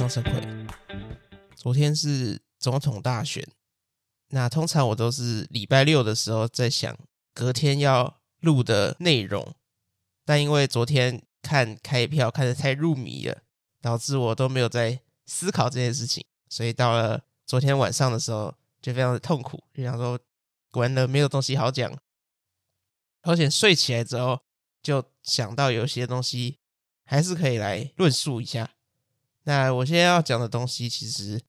张成奎。昨天是总统大选，那通常我都是礼拜六的时候在想隔天要录的内容，但因为昨天看开票看得太入迷了，导致我都没有在思考这件事情，所以到了昨天晚上的时候就非常的痛苦，就想说完了没有东西好讲，而且睡起来之后就想到有些东西。还是可以来论述一下。那我现在要讲的东西，其实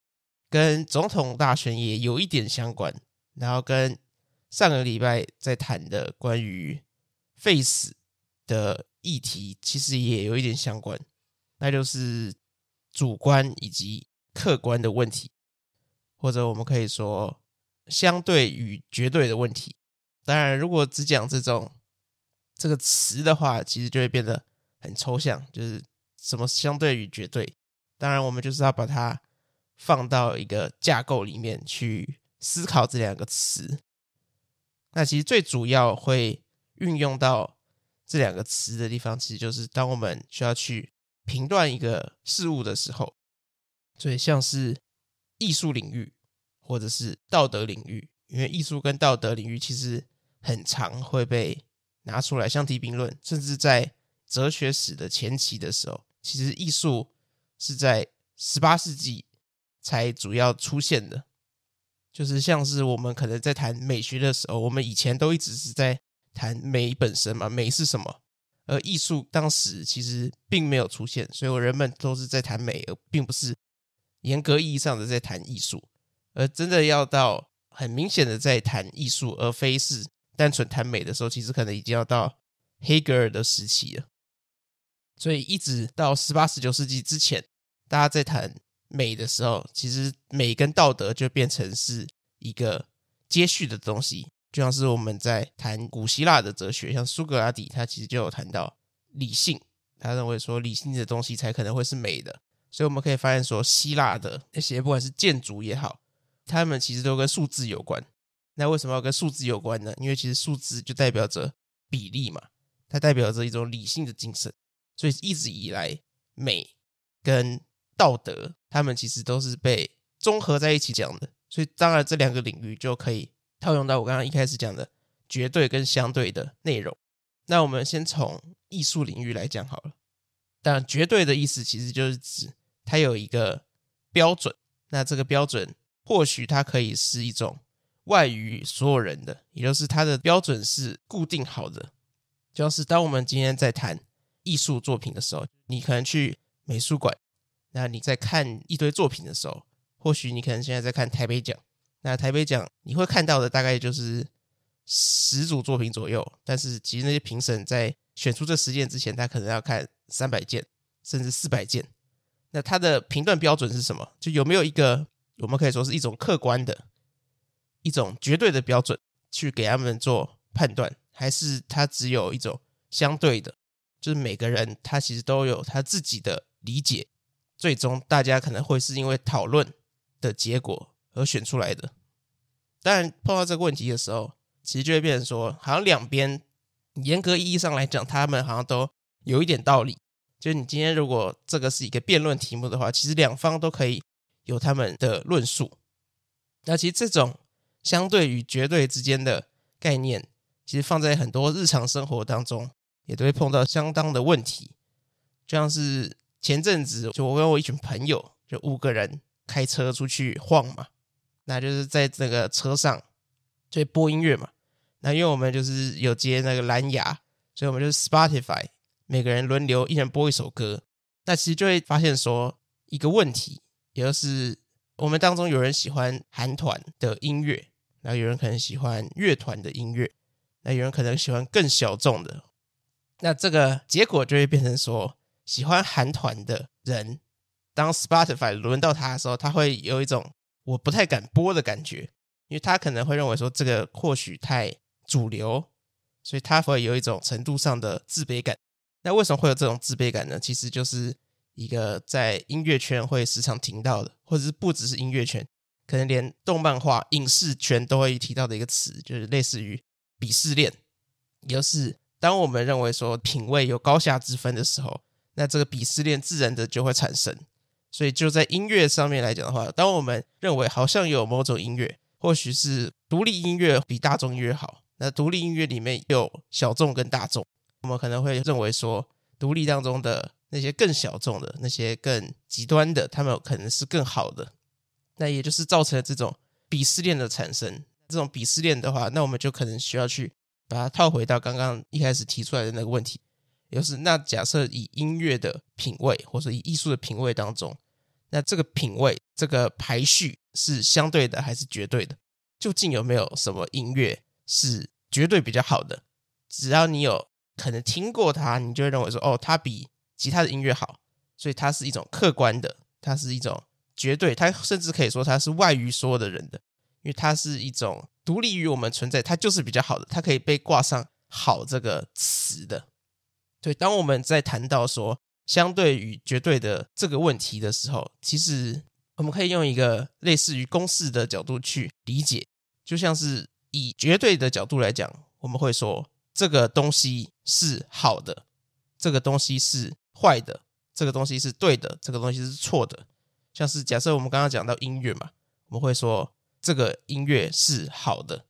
跟总统大选也有一点相关，然后跟上个礼拜在谈的关于 Face 的议题，其实也有一点相关，那就是主观以及客观的问题，或者我们可以说相对与绝对的问题。当然，如果只讲这种这个词的话，其实就会变得。很抽象，就是什么相对与绝对。当然，我们就是要把它放到一个架构里面去思考这两个词。那其实最主要会运用到这两个词的地方，其实就是当我们需要去评断一个事物的时候，所以像是艺术领域或者是道德领域，因为艺术跟道德领域其实很常会被拿出来相提并论，甚至在哲学史的前期的时候，其实艺术是在十八世纪才主要出现的。就是像是我们可能在谈美学的时候，我们以前都一直是在谈美本身嘛，美是什么？而艺术当时其实并没有出现，所以人们都是在谈美，而并不是严格意义上的在谈艺术。而真的要到很明显的在谈艺术，而非是单纯谈美的时候，其实可能已经要到黑格尔的时期了。所以一直到十八、十九世纪之前，大家在谈美的时候，其实美跟道德就变成是一个接续的东西。就像是我们在谈古希腊的哲学，像苏格拉底，他其实就有谈到理性，他认为说理性的东西才可能会是美的。所以我们可以发现说，希腊的那些不管是建筑也好，他们其实都跟数字有关。那为什么要跟数字有关呢？因为其实数字就代表着比例嘛，它代表着一种理性的精神。所以一直以来，美跟道德，他们其实都是被综合在一起讲的。所以当然，这两个领域就可以套用到我刚刚一开始讲的绝对跟相对的内容。那我们先从艺术领域来讲好了。当然，绝对的意思其实就是指它有一个标准。那这个标准或许它可以是一种外于所有人的，也就是它的标准是固定好的。就是当我们今天在谈。艺术作品的时候，你可能去美术馆，那你在看一堆作品的时候，或许你可能现在在看台北奖，那台北奖你会看到的大概就是十组作品左右，但是其实那些评审在选出这十件之前，他可能要看三百件甚至四百件，那他的评断标准是什么？就有没有一个我们可以说是一种客观的、一种绝对的标准去给他们做判断，还是他只有一种相对的？就是每个人他其实都有他自己的理解，最终大家可能会是因为讨论的结果而选出来的。当然碰到这个问题的时候，其实就会变成说，好像两边严格意义上来讲，他们好像都有一点道理。就是你今天如果这个是一个辩论题目的话，其实两方都可以有他们的论述。那其实这种相对与绝对之间的概念，其实放在很多日常生活当中。也都会碰到相当的问题，就像是前阵子，就我跟我一群朋友，就五个人开车出去晃嘛，那就是在这个车上就播音乐嘛。那因为我们就是有接那个蓝牙，所以我们就是 Spotify，每个人轮流一人播一首歌。那其实就会发现说一个问题，也就是我们当中有人喜欢韩团的音乐，然后有人可能喜欢乐团的音乐，那有人可能喜欢更小众的。那这个结果就会变成说，喜欢韩团的人，当 Spotify 轮到他的时候，他会有一种我不太敢播的感觉，因为他可能会认为说这个或许太主流，所以他会有一种程度上的自卑感。那为什么会有这种自卑感呢？其实就是一个在音乐圈会时常听到的，或者是不只是音乐圈，可能连动漫画、影视圈都会提到的一个词，就是类似于鄙视链，也就是。当我们认为说品味有高下之分的时候，那这个鄙视链自然的就会产生。所以就在音乐上面来讲的话，当我们认为好像有某种音乐，或许是独立音乐比大众音乐好，那独立音乐里面有小众跟大众，我们可能会认为说，独立当中的那些更小众的、那些更极端的，他们可能是更好的。那也就是造成了这种鄙视链的产生。这种鄙视链的话，那我们就可能需要去把它套回到刚刚一开始提出来的那个问题，就是那假设以音乐的品味，或者以艺术的品味当中，那这个品味这个排序是相对的还是绝对的？究竟有没有什么音乐是绝对比较好的？只要你有可能听过它，你就会认为说，哦，它比其他的音乐好，所以它是一种客观的，它是一种绝对，它甚至可以说它是外于所有的人的。因为它是一种独立于我们存在，它就是比较好的，它可以被挂上“好”这个词的。对，当我们在谈到说相对与绝对的这个问题的时候，其实我们可以用一个类似于公式的角度去理解，就像是以绝对的角度来讲，我们会说这个东西是好的，这个东西是坏的，这个东西是对的，这个东西是错的。像是假设我们刚刚讲到音乐嘛，我们会说。这个音乐是好的，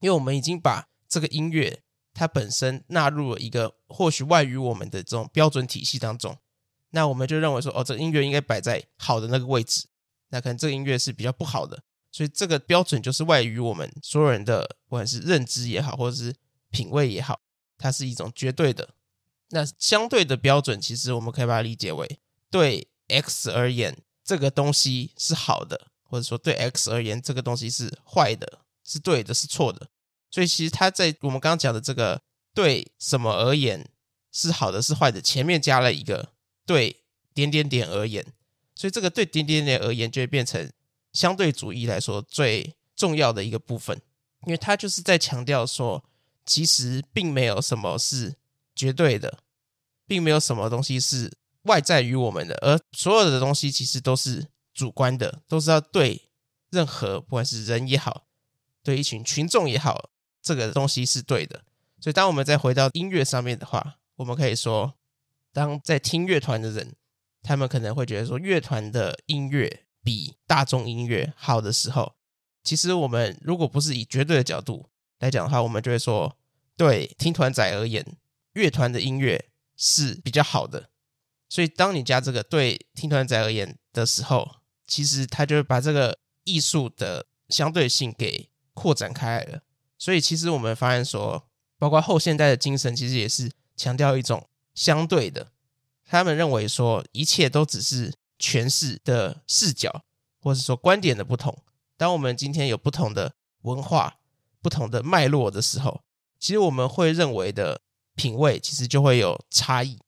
因为我们已经把这个音乐它本身纳入了一个或许外于我们的这种标准体系当中，那我们就认为说，哦，这个音乐应该摆在好的那个位置，那可能这个音乐是比较不好的，所以这个标准就是外于我们所有人的，不管是认知也好，或者是品味也好，它是一种绝对的。那相对的标准，其实我们可以把它理解为，对 X 而言，这个东西是好的。或者说对 X 而言，这个东西是坏的，是对的，是错的。所以其实它在我们刚刚讲的这个对什么而言是好的，是坏的，前面加了一个对点点点而言，所以这个对点点点而言就会变成相对主义来说最重要的一个部分，因为它就是在强调说，其实并没有什么是绝对的，并没有什么东西是外在于我们的，而所有的东西其实都是。主观的都是要对任何不管是人也好，对一群群众也好，这个东西是对的。所以，当我们再回到音乐上面的话，我们可以说，当在听乐团的人，他们可能会觉得说，乐团的音乐比大众音乐好的时候，其实我们如果不是以绝对的角度来讲的话，我们就会说，对听团仔而言，乐团的音乐是比较好的。所以，当你加这个对听团仔而言的时候，其实他就把这个艺术的相对性给扩展开来了，所以其实我们发现说，包括后现代的精神，其实也是强调一种相对的。他们认为说，一切都只是诠释的视角，或者说观点的不同。当我们今天有不同的文化、不同的脉络的时候，其实我们会认为的品味，其实就会有差异，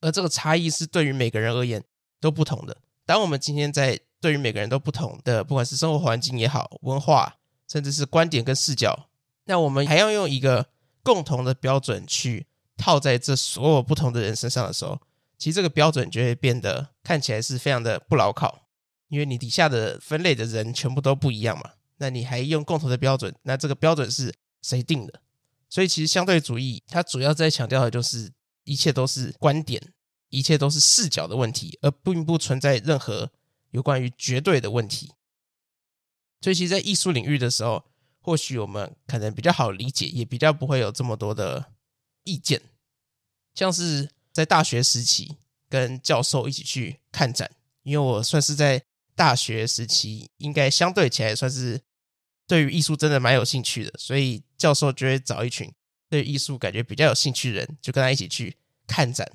而这个差异是对于每个人而言都不同的。当我们今天在对于每个人都不同的，不管是生活环境也好，文化，甚至是观点跟视角，那我们还要用一个共同的标准去套在这所有不同的人身上的时候，其实这个标准就会变得看起来是非常的不牢靠，因为你底下的分类的人全部都不一样嘛。那你还用共同的标准，那这个标准是谁定的？所以其实相对主义它主要在强调的就是一切都是观点，一切都是视角的问题，而并不存在任何。有关于绝对的问题，所以其实，在艺术领域的时候，或许我们可能比较好理解，也比较不会有这么多的意见。像是在大学时期跟教授一起去看展，因为我算是在大学时期，应该相对起来算是对于艺术真的蛮有兴趣的，所以教授就会找一群对艺术感觉比较有兴趣的人，就跟他一起去看展。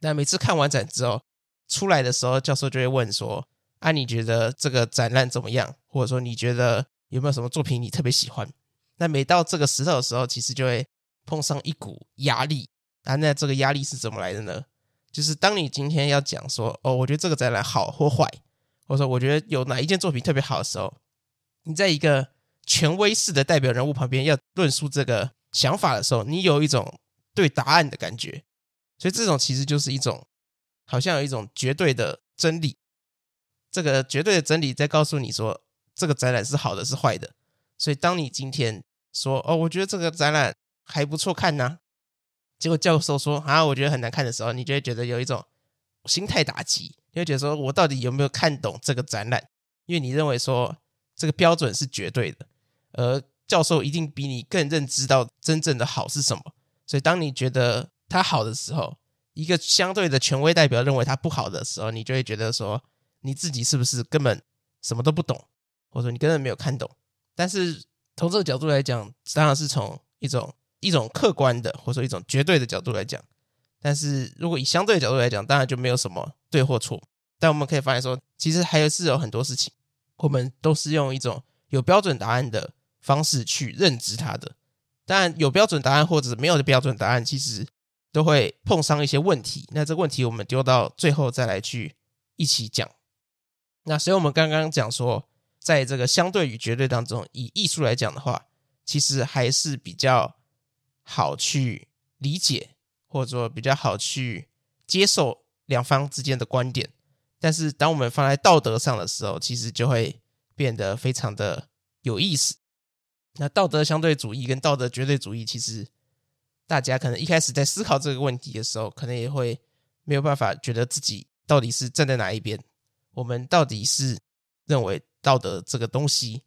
那每次看完展之后，出来的时候，教授就会问说：“啊，你觉得这个展览怎么样？或者说，你觉得有没有什么作品你特别喜欢？”那每到这个时候的时候，其实就会碰上一股压力啊。那这个压力是怎么来的呢？就是当你今天要讲说：“哦，我觉得这个展览好或坏，或者说我觉得有哪一件作品特别好的时候，你在一个权威式的代表人物旁边要论述这个想法的时候，你有一种对答案的感觉。所以这种其实就是一种。好像有一种绝对的真理，这个绝对的真理在告诉你说，这个展览是好的，是坏的。所以，当你今天说“哦，我觉得这个展览还不错看呐”，结果教授说“啊，我觉得很难看”的时候，你就会觉得有一种心态打击，你会觉得说我到底有没有看懂这个展览？因为你认为说这个标准是绝对的，而教授一定比你更认知到真正的好是什么。所以当你觉得它好的时候，一个相对的权威代表认为它不好的时候，你就会觉得说你自己是不是根本什么都不懂，或者说你根本没有看懂。但是从这个角度来讲，当然是从一种一种客观的，或者说一种绝对的角度来讲。但是如果以相对的角度来讲，当然就没有什么对或错。但我们可以发现说，其实还是有很多事情，我们都是用一种有标准答案的方式去认知它的。当然，有标准答案或者没有的标准答案，其实都会碰上一些问题。那这个问题我们丢到最后再来去一起讲。那所以我们刚刚讲说，在这个相对与绝对当中，以艺术来讲的话，其实还是比较好去理解。或者说比较好去接受两方之间的观点，但是当我们放在道德上的时候，其实就会变得非常的有意思。那道德相对主义跟道德绝对主义，其实大家可能一开始在思考这个问题的时候，可能也会没有办法觉得自己到底是站在哪一边。我们到底是认为道德这个东西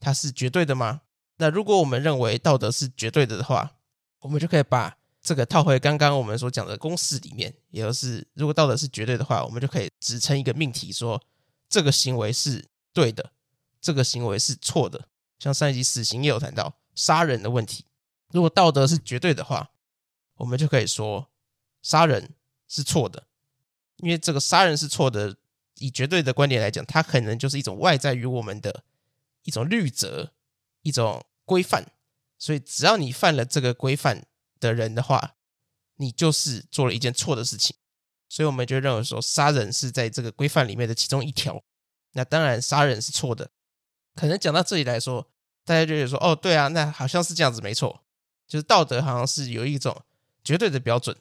它是绝对的吗？那如果我们认为道德是绝对的的话，我们就可以把。这个套回刚刚我们所讲的公式里面，也就是如果道德是绝对的话，我们就可以指称一个命题说，这个行为是对的，这个行为是错的。像上一集死刑也有谈到杀人的问题，如果道德是绝对的话，我们就可以说杀人是错的，因为这个杀人是错的，以绝对的观点来讲，它可能就是一种外在于我们的一种律则、一种规范，所以只要你犯了这个规范。的人的话，你就是做了一件错的事情，所以我们就认为说，杀人是在这个规范里面的其中一条。那当然，杀人是错的。可能讲到这里来说，大家就觉得说，哦，对啊，那好像是这样子，没错，就是道德好像是有一种绝对的标准。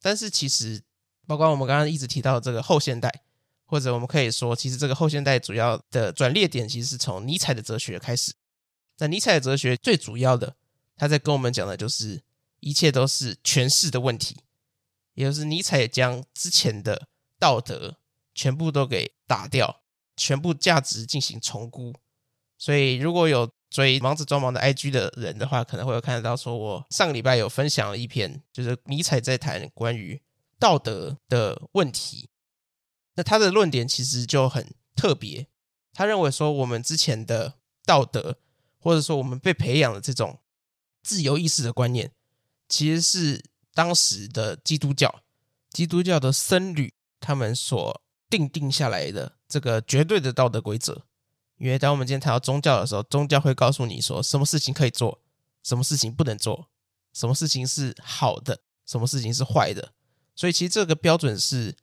但是其实，包括我们刚刚一直提到的这个后现代，或者我们可以说，其实这个后现代主要的转捩点，其实是从尼采的哲学开始。那尼采的哲学最主要的，他在跟我们讲的就是。一切都是诠释的问题，也就是尼采将之前的道德全部都给打掉，全部价值进行重估。所以，如果有追《盲子装忙》的 IG 的人的话，可能会有看得到，说我上个礼拜有分享了一篇，就是尼采在谈关于道德的问题。那他的论点其实就很特别，他认为说我们之前的道德，或者说我们被培养的这种自由意识的观念。其实是当时的基督教，基督教的僧侣他们所定定下来的这个绝对的道德规则。因为当我们今天谈到宗教的时候，宗教会告诉你说，什么事情可以做，什么事情不能做，什么事情是好的，什么事情是坏的。所以其实这个标准是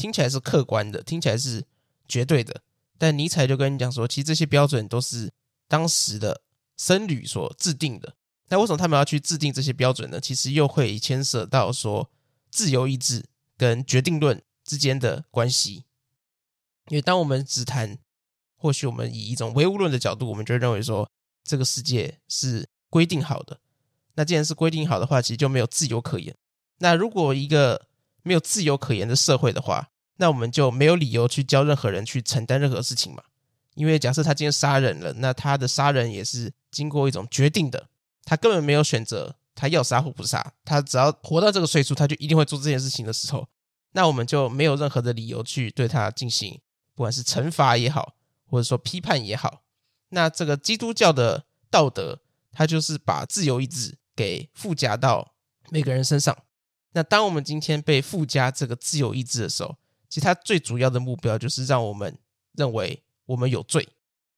听起来是客观的，听起来是绝对的。但尼采就跟你讲说，其实这些标准都是当时的僧侣所制定的。那为什么他们要去制定这些标准呢？其实又会牵涉到说自由意志跟决定论之间的关系。因为当我们只谈，或许我们以一种唯物论的角度，我们就认为说这个世界是规定好的。那既然是规定好的话，其实就没有自由可言。那如果一个没有自由可言的社会的话，那我们就没有理由去教任何人去承担任何事情嘛。因为假设他今天杀人了，那他的杀人也是经过一种决定的。他根本没有选择，他要杀或不杀，他只要活到这个岁数，他就一定会做这件事情的时候，那我们就没有任何的理由去对他进行，不管是惩罚也好，或者说批判也好。那这个基督教的道德，它就是把自由意志给附加到每个人身上。那当我们今天被附加这个自由意志的时候，其实它最主要的目标就是让我们认为我们有罪，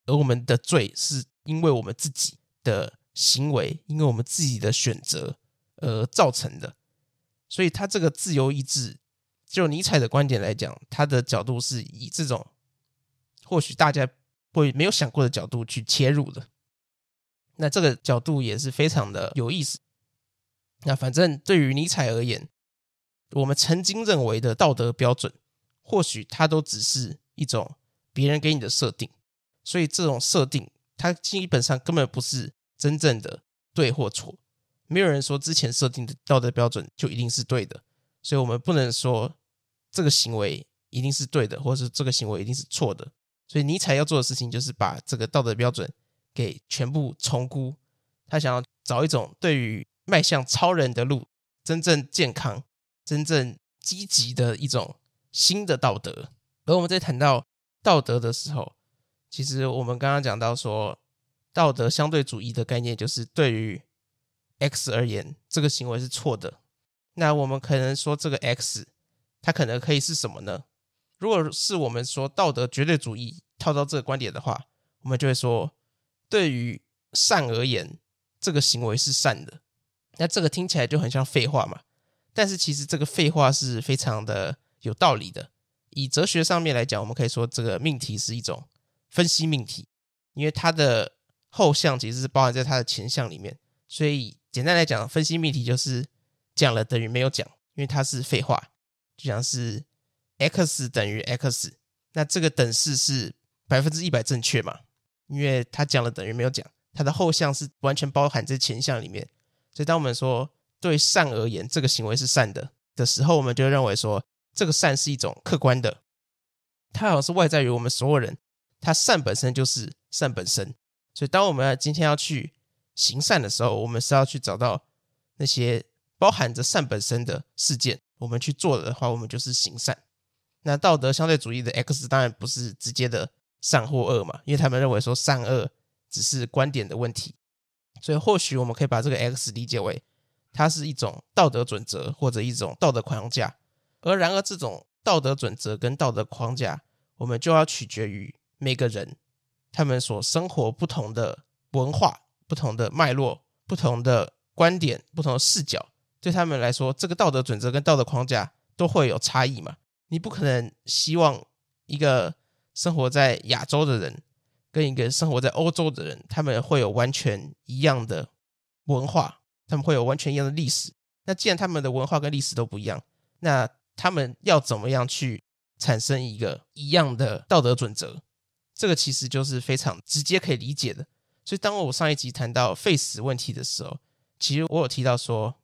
而我们的罪是因为我们自己的。行为因为我们自己的选择而造成的，所以他这个自由意志，就尼采的观点来讲，他的角度是以这种或许大家会没有想过的角度去切入的。那这个角度也是非常的有意思。那反正对于尼采而言，我们曾经认为的道德标准，或许它都只是一种别人给你的设定，所以这种设定，它基本上根本不是。真正的对或错，没有人说之前设定的道德标准就一定是对的，所以我们不能说这个行为一定是对的，或者是这个行为一定是错的。所以尼采要做的事情就是把这个道德标准给全部重估。他想要找一种对于迈向超人的路、真正健康、真正积极的一种新的道德。而我们在谈到道德的时候，其实我们刚刚讲到说，道德相对主义的概念就是对于 X 而言，这个行为是错的。那我们可能说这个 X，它可能可以是什么呢？如果是我们说道德绝对主义套到这个观点的话，我们就会说，对于善而言，这个行为是善的。那这个听起来就很像废话嘛。但是其实这个废话是非常的有道理的。以哲学上面来讲，我们可以说这个命题是一种分析命题，因为它的后项其实是包含在它的前项里面。所以简单来讲，分析命题就是。讲了等于没有讲，因为它是废话，就像是 x 等于 x，那这个等式是百分之一百正确嘛？因为它讲了等于没有讲，它的后项是完全包含在前项里面。所以当我们说对善而言，这个行为是善的的时候，我们就认为说这个善是一种客观的，它好像是外在于我们所有人，它善本身就是善本身。所以当我们今天要去行善的时候，我们是要去找到那些。包含着善本身的事件，我们去做的话，我们就是行善。那道德相对主义的 X 当然不是直接的善或恶嘛，因为他们认为说善恶只是观点的问题。所以或许我们可以把这个 X 理解为它是一种道德准则或者一种道德框架。而然而，这种道德准则跟道德框架，我们就要取决于每个人他们所生活不同的文化、不同的脉络、不同的观点、不同的视角。对他们来说，这个道德准则跟道德框架都会有差异嘛？你不可能希望一个生活在亚洲的人跟一个生活在欧洲的人，他们会有完全一样的文化，他们会有完全一样的历史。那既然他们的文化跟历史都不一样，那他们要怎么样去产生一个一样的道德准则？这个其实就是非常直接可以理解的。所以，当我上一集谈到废死问题的时候，其实我有提到说。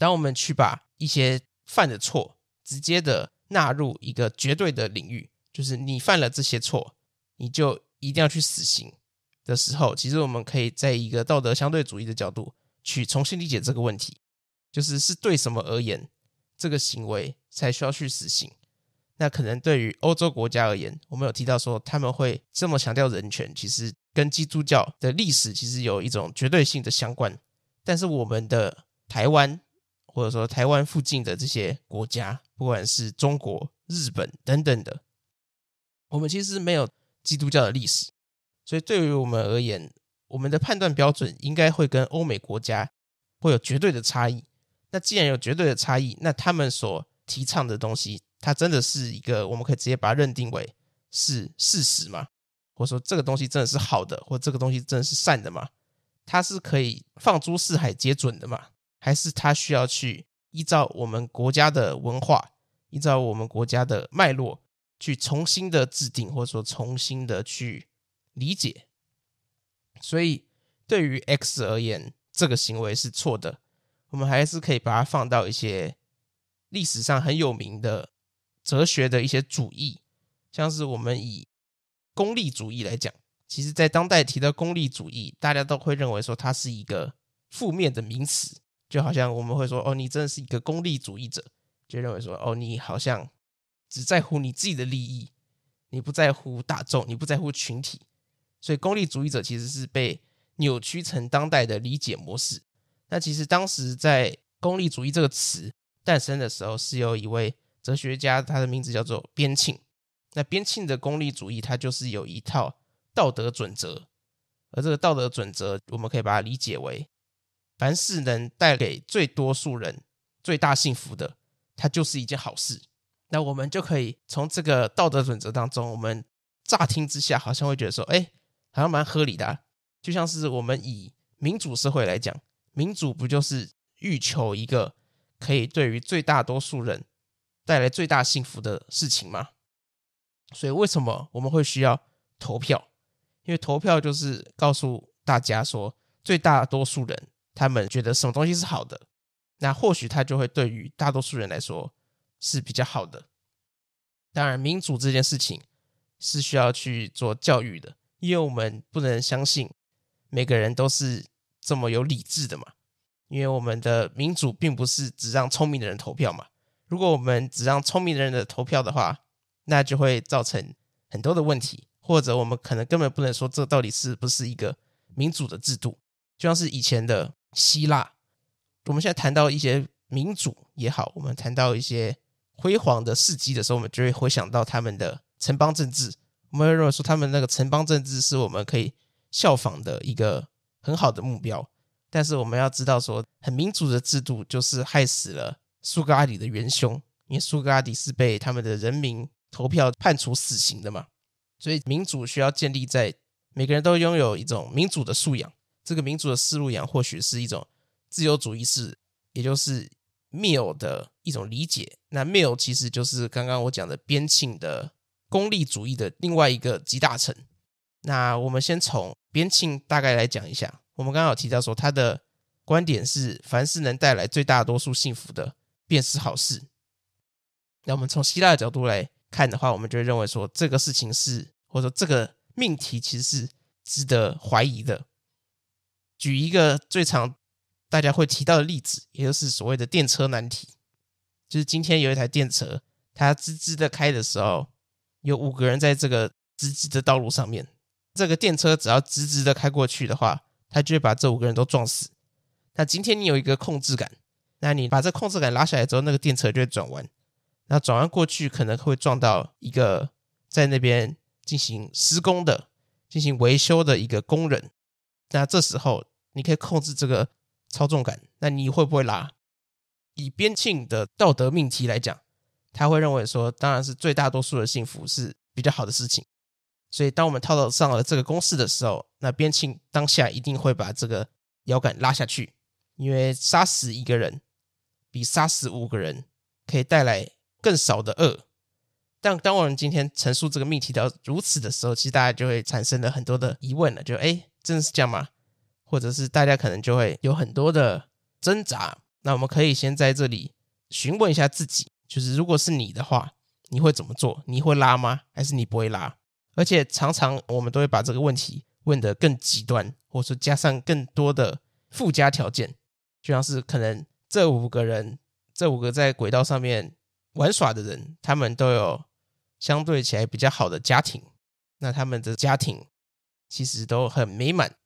当我们去把一些犯的错直接的纳入一个绝对的领域，就是你犯了这些错，你就一定要去死刑的时候，其实我们可以在一个道德相对主义的角度去重新理解这个问题，就是是对什么而言，这个行为才需要去死刑。那可能对于欧洲国家而言，我们有提到说他们会这么强调人权，其实跟基督教的历史其实有一种绝对性的相关。但是我们的台湾。或者说台湾附近的这些国家，不管是中国、日本等等的，我们其实没有基督教的历史，所以对于我们而言，我们的判断标准应该会跟欧美国家会有绝对的差异。那既然有绝对的差异，那他们所提倡的东西，它真的是一个我们可以直接把它认定为是事实吗？或者说这个东西真的是好的，或这个东西真的是善的吗？它是可以放诸四海皆准的吗？还是它需要去依照我们国家的文化，依照我们国家的脉络，去重新的制定，或者说重新的去理解。所以，对于 X 而言，这个行为是错的。我们还是可以把它放到一些历史上很有名的哲学的一些主义，像是我们以功利主义来讲，其实在当代提到功利主义，大家都会认为说它是一个负面的名词。就好像我们会说，哦，你真的是一个功利主义者，就认为说，哦，你好像只在乎你自己的利益，你不在乎大众，你不在乎群体，所以功利主义者其实是被扭曲成当代的理解模式。那其实当时在功利主义这个词诞生的时候，是由一位哲学家，他的名字叫做边沁。那边沁的功利主义，它就是有一套道德准则，而这个道德准则，我们可以把它理解为。凡是能带给最多数人最大幸福的，它就是一件好事。那我们就可以从这个道德准则当中，我们乍听之下好像会觉得说，哎，好像蛮合理的啊。就像是我们以民主社会来讲，民主不就是欲求一个可以对于最大多数人带来最大幸福的事情吗？所以为什么我们会需要投票？因为投票就是告诉大家说，最大多数人。他们觉得什么东西是好的，那或许他就会对于大多数人来说是比较好的。当然，民主这件事情是需要去做教育的，因为我们不能相信每个人都是这么有理智的嘛。因为我们的民主并不是只让聪明的人投票嘛。如果我们只让聪明的人的投票的话，那就会造成很多的问题，或者我们可能根本不能说这到底是不是一个民主的制度。就像是以前的希腊，我们现在谈到一些民主也好，我们谈到一些辉煌的事迹的时候，我们就会回想到他们的城邦政治。我们会认为说，他们那个城邦政治是我们可以效仿的一个很好的目标。但是我们要知道说，很民主的制度就是害死了苏格拉底的元凶，因为苏格拉底是被他们的人民投票判处死刑的嘛。所以民主需要建立在每个人都拥有一种民主的素养。这个民主的思路养或许是一种自由主义式，也就是 MIL 的一种理解。那 MIL 其实就是刚刚我讲的边沁的功利主义的另外一个集大成。那我们先从边沁大概来讲一下。我们刚刚有提到说，他的观点是，凡是能带来最大多数幸福的，便是好事。那我们从希腊的角度来看的话，我们就认为说，这个事情是，或者说这个命题其实是值得怀疑的。举一个最常大家会提到的例子，也就是所谓的电车难题，就是今天有一台电车，它直直的开的时候，有五个人在这个直直的道路上面，这个电车只要直直的开过去的话，它就会把这五个人都撞死。那今天你有一个控制感，那你把这控制感拉下来之后，那个电车就会转弯。那转弯过去可能会撞到一个在那边进行施工的、进行维修的一个工人。那这时候你可以控制这个操纵感，那你会不会拉？以边沁的道德命题来讲，他会认为说，当然是最大多数的幸福是比较好的事情。所以，当我们套到上了这个公式的时候，那边沁当下一定会把这个摇杆拉下去，因为杀死一个人比杀死五个人可以带来更少的恶。但当我们今天陈述这个命题到如此的时候，其实大家就会产生了很多的疑问了，就诶，真的是这样吗？或者是大家可能就会有很多的挣扎。那我们可以先在这里询问一下自己，就是如果是你的话，你会怎么做？你会拉吗？还是你不会拉？而且常常我们都会把这个问题问得更极端，或者说加上更多的附加条件，就像是可能这五个人，这五个在轨道上面玩耍的人，他们都有相对起来比较好的家庭，那他们的家庭其实都很美满。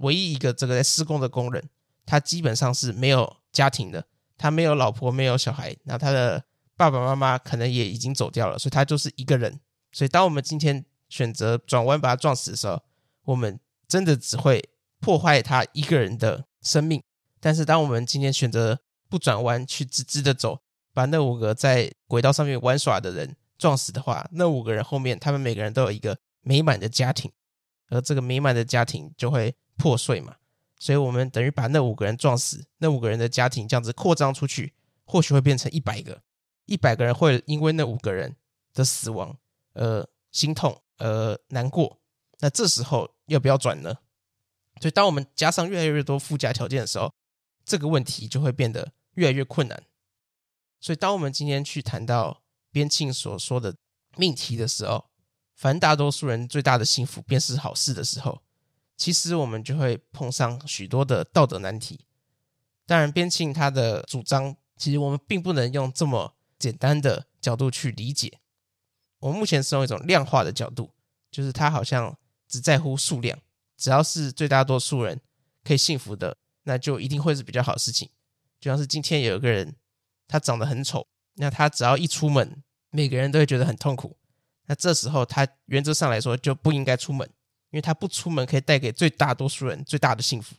唯一一个这个在施工的工人，他基本上是没有家庭的，他没有老婆，没有小孩，那他的爸爸妈妈可能也已经走掉了，所以他就是一个人。所以，当我们今天选择转弯把他撞死的时候，我们真的只会破坏他一个人的生命。但是，当我们今天选择不转弯，去直直的走，把那五个在轨道上面玩耍的人撞死的话，那五个人后面，他们每个人都有一个美满的家庭，而这个美满的家庭就会破碎嘛。所以，我们等于把那五个人撞死，那五个人的家庭这样子扩张出去，或许会变成一百个，一百个人会因为那五个人的死亡。呃，心痛，呃，难过。那这时候要不要转呢？所以，当我们加上越来越多附加条件的时候，这个问题就会变得越来越困难。所以，当我们今天去谈到边沁所说的命题的时候，凡大多数人最大的幸福便是好事的时候，其实我们就会碰上许多的道德难题。当然，边沁他的主张，其实我们并不能用这么简单的角度去理解。我们目前是用一种量化的角度，就是他好像只在乎数量，只要是最大多数人可以幸福的，那就一定会是比较好的事情。就像是今天有一个人，他长得很丑，那他只要一出门，每个人都会觉得很痛苦。那这时候他原则上来说就不应该出门，因为他不出门可以带给最大多数人最大的幸福。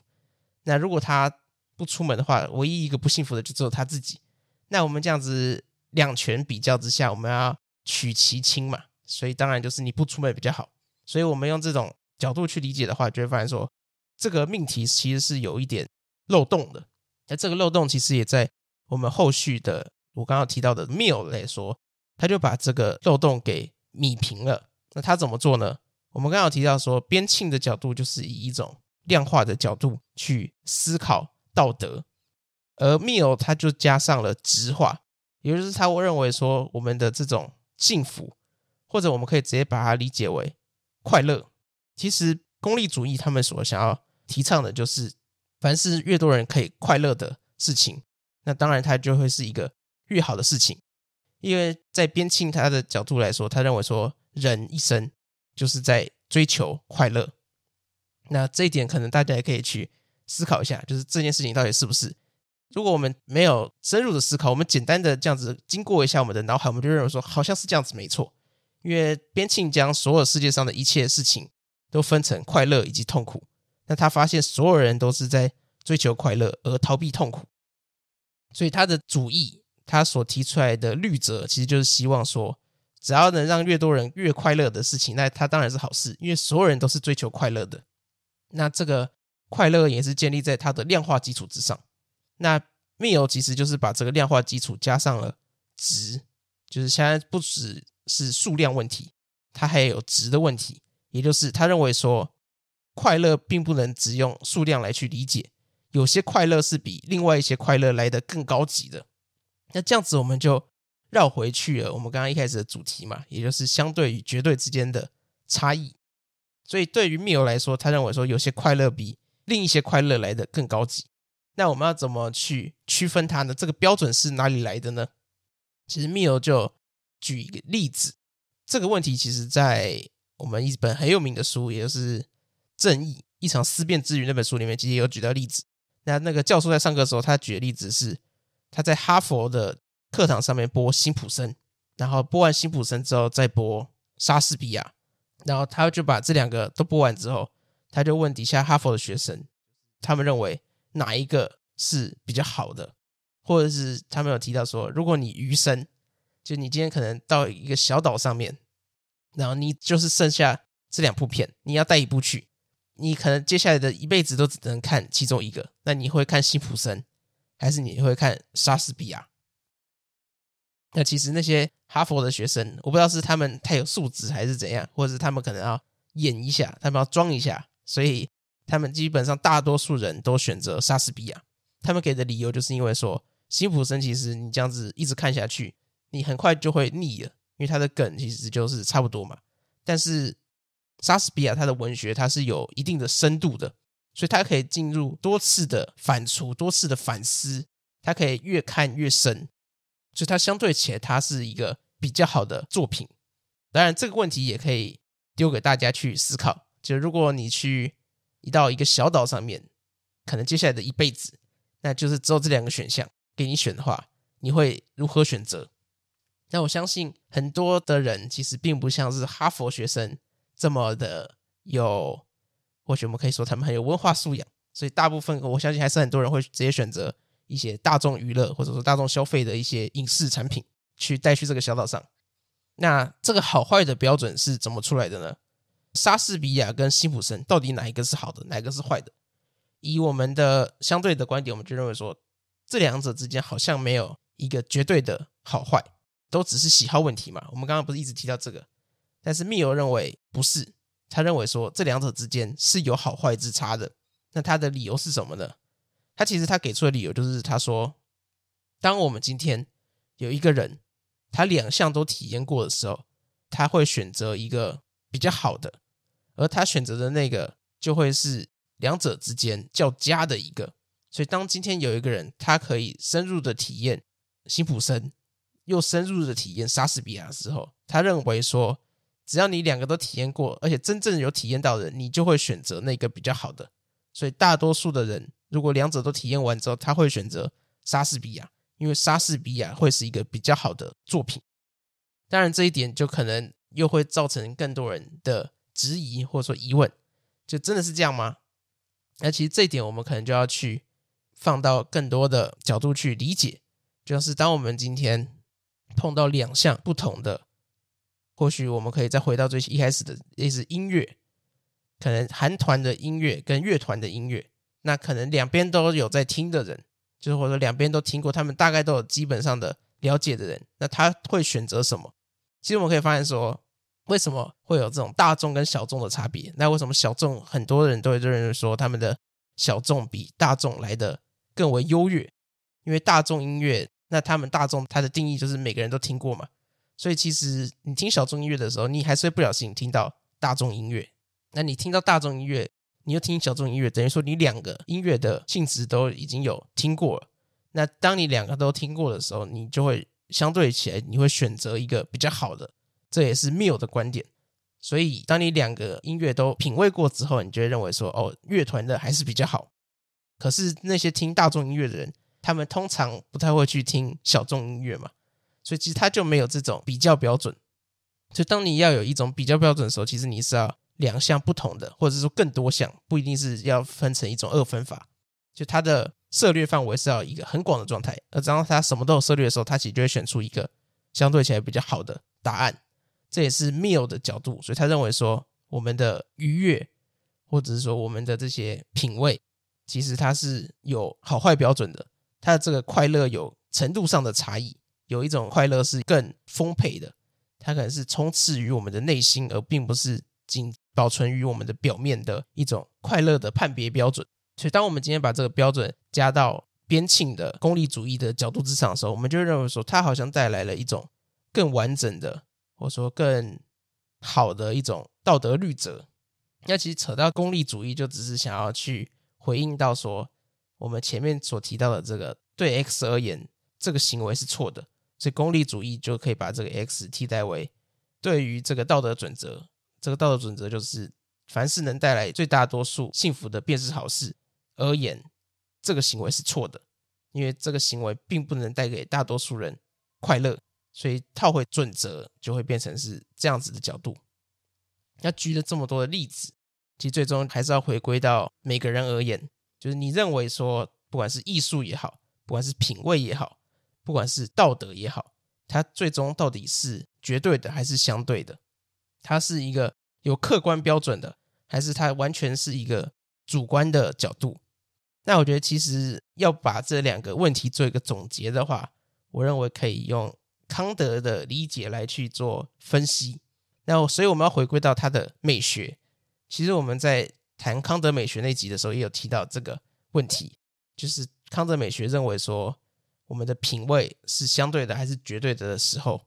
那如果他不出门的话，唯一一个不幸福的就只有他自己。那我们这样子两权比较之下，我们要。取其轻嘛，所以当然就是你不出门比较好。所以我们用这种角度去理解的话，就会发现说，这个命题其实是有一点漏洞的。那这个漏洞其实也在我们后续的我刚刚提到的 Mill 来说，他就把这个漏洞给弭平了。那他怎么做呢？我们刚刚有提到说，边沁的角度就是以一种量化的角度去思考道德，而 Mill 他就加上了质化，也就是他会认为说，我们的这种。幸福，或者我们可以直接把它理解为快乐。其实功利主义他们所想要提倡的就是，凡是越多人可以快乐的事情，那当然它就会是一个越好的事情。因为在边沁他的角度来说，他认为说人一生就是在追求快乐。那这一点可能大家也可以去思考一下，就是这件事情到底是不是？如果我们没有深入的思考，我们简单的这样子经过一下我们的脑海，我们就认为说好像是这样子没错。因为边沁将所有世界上的一切事情都分成快乐以及痛苦，那他发现所有人都是在追求快乐而逃避痛苦，所以他的主义，他所提出来的律则，其实就是希望说，只要能让越多人越快乐的事情，那他当然是好事，因为所有人都是追求快乐的。那这个快乐也是建立在它的量化基础之上。那密友其实就是把这个量化基础加上了值，就是现在不只是数量问题，它还有值的问题。也就是他认为说，快乐并不能只用数量来去理解，有些快乐是比另外一些快乐来得更高级的。那这样子我们就绕回去了，我们刚刚一开始的主题嘛，也就是相对与绝对之间的差异。所以对于密友来说，他认为说有些快乐比另一些快乐来的更高级。那我们要怎么去区分它呢？这个标准是哪里来的呢？其实密友就举一个例子，这个问题其实在我们一本很有名的书，也就是《正义：一场思辨之旅》那本书里面，其实有举到例子。那那个教授在上课的时候，他举的例子是他在哈佛的课堂上面播辛普森，然后播完辛普森之后再播莎士比亚，然后他就把这两个都播完之后，他就问底下哈佛的学生，他们认为哪一个是比较好的，或者是他们有提到说，如果你余生，就你今天可能到一个小岛上面，然后你就是剩下这两部片，你要带一部去，你可能接下来的一辈子都只能看其中一个，那你会看辛普森，还是你会看莎士比亚？那其实那些哈佛的学生，我不知道是他们太有素质还是怎样，或者是他们可能要演一下，他们要装一下，所以他们基本上大多数人都选择莎士比亚。他们给的理由就是因为说，辛普森其实你这样子一直看下去，你很快就会腻了，因为他的梗其实就是差不多嘛。但是莎士比亚他的文学它是有一定的深度的，所以他可以进入多次的反刍、多次的反思，他可以越看越深。所以它相对起来，它是一个比较好的作品。当然，这个问题也可以丢给大家去思考。就如果你去一到一个小岛上面，可能接下来的一辈子，那就是只有这两个选项给你选的话，你会如何选择？那我相信很多的人其实并不像是哈佛学生这么的有，或许我们可以说他们很有文化素养。所以大部分我相信还是很多人会直接选择。一些大众娱乐或者说大众消费的一些影视产品，去带去这个小岛上。那这个好坏的标准是怎么出来的呢？莎士比亚跟辛普森到底哪一个是好的，哪一个是坏的？以我们的相对的观点，我们就认为说，这两者之间好像没有一个绝对的好坏，都只是喜好问题嘛。我们刚刚不是一直提到这个，但是密友认为不是，他认为说这两者之间是有好坏之差的。那他的理由是什么呢？他其实他给出的理由就是，他说，当我们今天有一个人，他两项都体验过的时候，他会选择一个比较好的，而他选择的那个就会是两者之间较佳的一个。所以，当今天有一个人，他可以深入的体验辛普森，又深入的体验莎士比亚的时候，他认为说，只要你两个都体验过，而且真正有体验到的，你就会选择那个比较好的。所以，大多数的人。如果两者都体验完之后，他会选择莎士比亚，因为莎士比亚会是一个比较好的作品。当然，这一点就可能又会造成更多人的质疑或者说疑问：就真的是这样吗？那其实这一点我们可能就要去放到更多的角度去理解，就像是当我们今天碰到两项不同的，或许我们可以再回到最一开始的，类似音乐，可能韩团的音乐跟乐团的音乐。那可能两边都有在听的人，就是或者两边都听过，他们大概都有基本上的了解的人，那他会选择什么？其实我们可以发现说，为什么会有这种大众跟小众的差别？那为什么小众很多人都会认为说他们的小众比大众来的更为优越？因为大众音乐，那他们大众它的定义就是每个人都听过嘛，所以其实你听小众音乐的时候，你还是会不小心听到大众音乐。那你听到大众音乐，你又听小众音乐，等于说你两个音乐的性质都已经有听过了。那当你两个都听过的时候，你就会相对起来，你会选择一个比较好的。这也是 Mill 的观点。所以当你两个音乐都品味过之后，你就会认为说，哦，乐团的还是比较好。可是那些听大众音乐的人，他们通常不太会去听小众音乐嘛。所以其实他就没有这种比较标准。所以当你要有一种比较标准的时候，其实你是要两项不同的，或者说更多项，不一定是要分成一种二分法。就它的涉猎范围是要一个很广的状态。而当他什么都有涉猎的时候，他其实就会选出一个相对起来比较好的答案。这也是 Mil 的角度，所以他认为说我们的愉悦，或者是说我们的这些品味，其实它是有好坏标准的。它的这个快乐有程度上的差异。有一种快乐是更丰沛的，它可能是充斥于我们的内心，而并不是仅保存于我们的表面的一种快乐的判别标准。所以，当我们今天把这个标准加到边沁的功利主义的角度之上的时候，我们就认为说，它好像带来了一种更完整的，或者说更好的一种道德律则。那其实扯到功利主义，就只是想要去回应到说，我们前面所提到的这个对 X 而言，这个行为是错的。所以功利主义就可以把这个 X 替代为对于这个道德准则，这个道德准则就是凡是能带来最大多数幸福的便是好事而言，这个行为是错的，因为这个行为并不能带给大多数人快乐，所以套回准则就会变成是这样子的角度。那举了这么多的例子，其实最终还是要回归到每个人而言，就是你认为说，不管是艺术也好，不管是品味也好。不管是道德也好，它最终到底是绝对的还是相对的？它是一个有客观标准的，还是它完全是一个主观的角度？那我觉得，其实要把这两个问题做一个总结的话，我认为可以用康德的理解来去做分析。那所以我们要回归到他的美学。其实我们在谈康德美学那集的时候，也有提到这个问题，就是康德美学认为说。我们的品味是相对的还是绝对的的时候，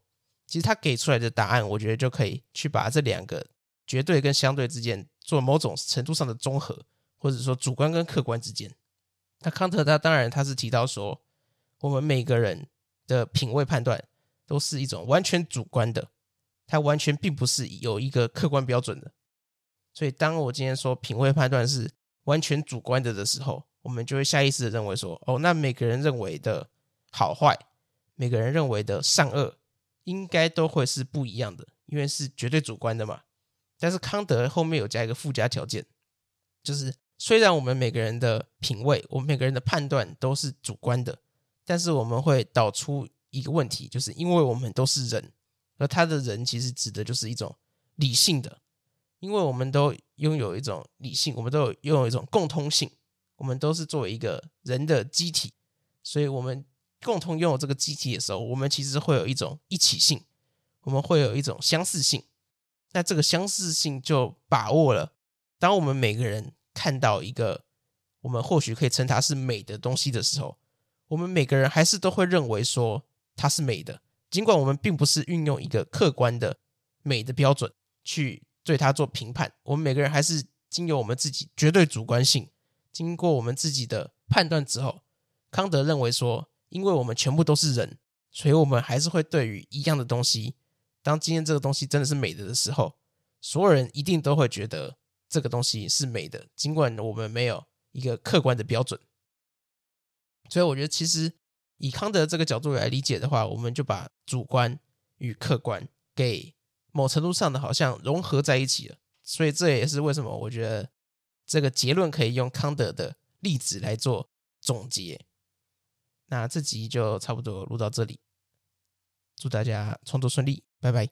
其实他给出来的答案，我觉得就可以去把这两个绝对跟相对之间做某种程度上的综合，或者说主观跟客观之间。那康特他当然他是提到说，我们每个人的品味判断都是一种完全主观的，它完全并不是有一个客观标准的。所以当我今天说品味判断是完全主观的的时候，我们就会下意识的认为说，哦，那每个人认为的。好坏，每个人认为的善恶，应该都会是不一样的，因为是绝对主观的嘛。但是康德后面有加一个附加条件，就是虽然我们每个人的品味，我们每个人的判断都是主观的，但是我们会导出一个问题，就是因为我们都是人，而他的人其实指的就是一种理性的，因为我们都拥有一种理性，我们都有拥有一种共通性，我们都是作为一个人的机体，所以我们。共同拥有这个机体的时候，我们其实会有一种一起性，我们会有一种相似性。那这个相似性就把握了，当我们每个人看到一个我们或许可以称它是美的东西的时候，我们每个人还是都会认为说它是美的，尽管我们并不是运用一个客观的美的标准去对它做评判，我们每个人还是经由我们自己绝对主观性，经过我们自己的判断之后，康德认为说。因为我们全部都是人，所以我们还是会对于一样的东西，当今天这个东西真的是美的的时候，所有人一定都会觉得这个东西是美的，尽管我们没有一个客观的标准。所以我觉得，其实以康德这个角度来理解的话，我们就把主观与客观给某程度上的好像融合在一起了。所以这也是为什么我觉得这个结论可以用康德的例子来做总结。那这集就差不多录到这里，祝大家创作顺利，拜拜。